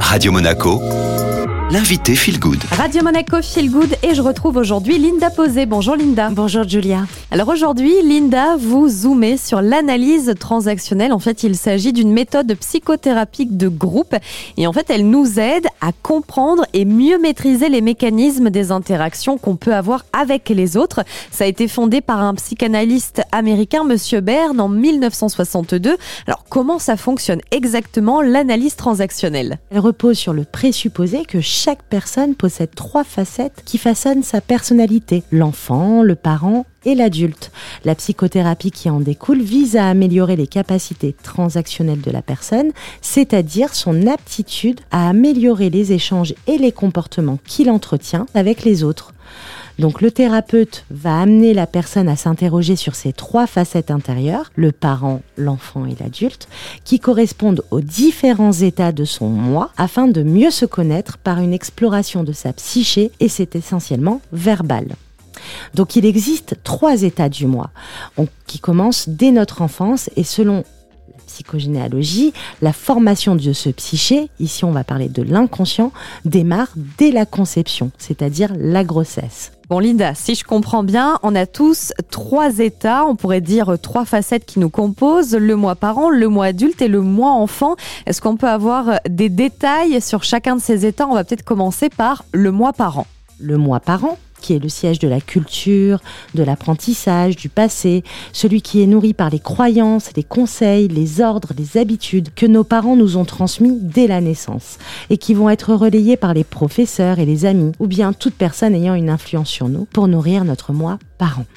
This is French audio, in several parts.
Radio Monaco, l'invité Feel Good. Radio Monaco Feel Good et je retrouve aujourd'hui Linda Posé. Bonjour Linda. Bonjour Julia. Alors aujourd'hui, Linda, vous zoomez sur l'analyse transactionnelle. En fait, il s'agit d'une méthode psychothérapique de groupe et en fait, elle nous aide à comprendre et mieux maîtriser les mécanismes des interactions qu'on peut avoir avec les autres. Ça a été fondé par un psychanalyste américain, Monsieur Berne, en 1962. Alors comment ça fonctionne exactement l'analyse transactionnelle? Elle repose sur le présupposé que chaque personne possède trois facettes qui façonnent sa personnalité, l'enfant, le parent et l'adulte. La psychothérapie qui en découle vise à améliorer les capacités transactionnelles de la personne, c'est-à-dire son aptitude à améliorer les échanges et les comportements qu'il entretient avec les autres. Donc le thérapeute va amener la personne à s'interroger sur ces trois facettes intérieures, le parent, l'enfant et l'adulte, qui correspondent aux différents états de son moi, afin de mieux se connaître par une exploration de sa psyché, et c'est essentiellement verbal. Donc il existe trois états du moi, qui commencent dès notre enfance et selon la psychogénéalogie, la formation de ce psyché, ici on va parler de l'inconscient, démarre dès la conception, c'est-à-dire la grossesse. Bon Linda, si je comprends bien, on a tous trois états, on pourrait dire trois facettes qui nous composent, le moi parent, le moi adulte et le moi enfant. Est-ce qu'on peut avoir des détails sur chacun de ces états? On va peut-être commencer par le moi parent. Le moi parent, qui est le siège de la culture, de l'apprentissage, du passé, celui qui est nourri par les croyances, les conseils, les ordres, les habitudes que nos parents nous ont transmis dès la naissance et qui vont être relayés par les professeurs et les amis ou bien toute personne ayant une influence sur nous pour nourrir notre moi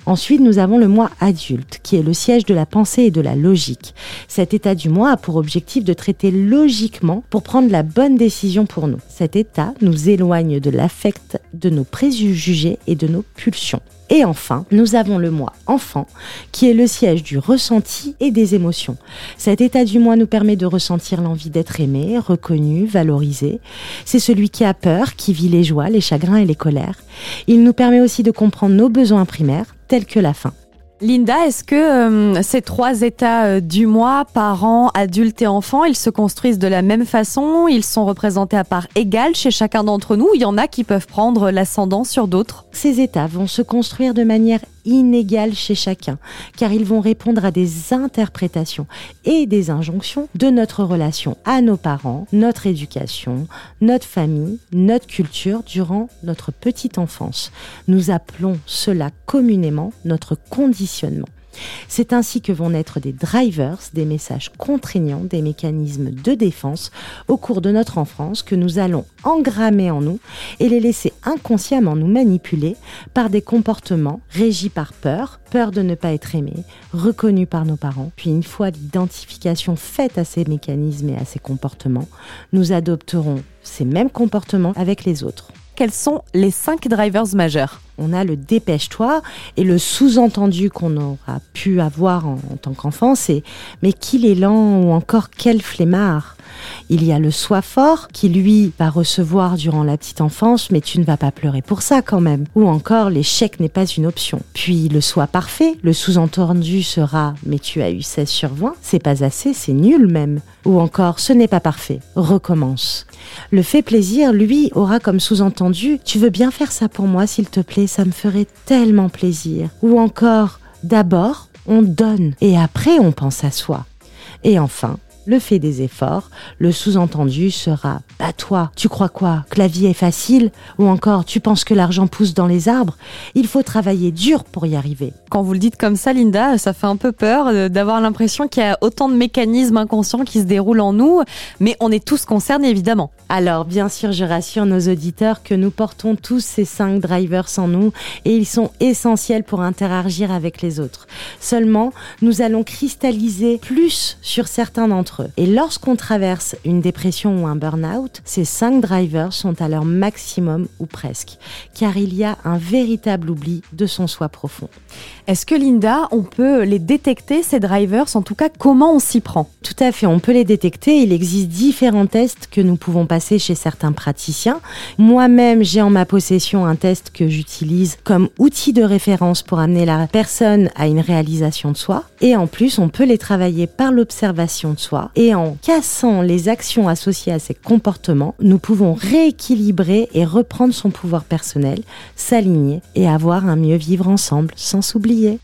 Ensuite, nous avons le moi adulte, qui est le siège de la pensée et de la logique. Cet état du moi a pour objectif de traiter logiquement pour prendre la bonne décision pour nous. Cet état nous éloigne de l'affect, de nos préjugés et de nos pulsions. Et enfin, nous avons le moi enfant, qui est le siège du ressenti et des émotions. Cet état du moi nous permet de ressentir l'envie d'être aimé, reconnu, valorisé. C'est celui qui a peur, qui vit les joies, les chagrins et les colères. Il nous permet aussi de comprendre nos besoins primaires, tels que la faim. Linda, est-ce que euh, ces trois états euh, du moi, parents, adultes et enfants, ils se construisent de la même façon? Ils sont représentés à part égale chez chacun d'entre nous? Il y en a qui peuvent prendre l'ascendant sur d'autres? Ces états vont se construire de manière inégale chez chacun, car ils vont répondre à des interprétations et des injonctions de notre relation à nos parents, notre éducation, notre famille, notre culture durant notre petite enfance. Nous appelons cela communément notre conditionnement. C'est ainsi que vont naître des drivers, des messages contraignants, des mécanismes de défense au cours de notre enfance que nous allons engrammer en nous et les laisser inconsciemment nous manipuler par des comportements régis par peur, peur de ne pas être aimé, reconnu par nos parents. Puis une fois l'identification faite à ces mécanismes et à ces comportements, nous adopterons ces mêmes comportements avec les autres quels sont les cinq drivers majeurs On a le dépêche-toi et le sous-entendu qu'on aura pu avoir en, tant qu'enfant, c'est mais qu'il est ou encore quel flemmard. Il y a le soi fort qui, lui, va recevoir durant la petite enfance, mais tu ne vas pas pleurer pour ça quand même. Ou encore, l'échec n'est pas une option. Puis le soi parfait, le sous-entendu sera, mais tu as eu 16 sur 20, c'est pas assez, c'est nul même. Ou encore, ce n'est pas parfait, recommence. Le fait plaisir, lui, aura comme sous-entendu, tu veux bien faire ça pour moi, s'il te plaît, ça me ferait tellement plaisir. Ou encore, d'abord, on donne et après on pense à soi. Et enfin, le fait des efforts, le sous-entendu sera Bah toi, tu crois quoi? Que la vie est facile Ou encore Tu penses que l'argent pousse dans les arbres Il faut travailler dur pour y arriver. Quand vous le dites comme ça, Linda, ça fait un peu peur euh, d'avoir l'impression qu'il y a autant de mécanismes inconscients qui se déroulent en nous, mais on est tous concernés évidemment. Alors, bien sûr, je rassure nos auditeurs que nous portons tous ces cinq drivers en nous et ils sont essentiels pour interagir avec les autres. Seulement, nous allons cristalliser plus sur certains d'entre eux et lorsqu'on traverse une dépression ou un burn-out, ces cinq drivers sont à leur maximum ou presque, car il y a un véritable oubli de son soi profond. Est-ce que Linda, on peut les détecter, ces drivers? En tout cas, comment on s'y prend? Tout à fait, on peut les détecter. Il existe différents tests que nous pouvons passer chez certains praticiens. Moi-même, j'ai en ma possession un test que j'utilise comme outil de référence pour amener la personne à une réalisation de soi. Et en plus, on peut les travailler par l'observation de soi et en cassant les actions associées à ces comportements, nous pouvons rééquilibrer et reprendre son pouvoir personnel, s'aligner et avoir un mieux vivre ensemble sans s'oublier.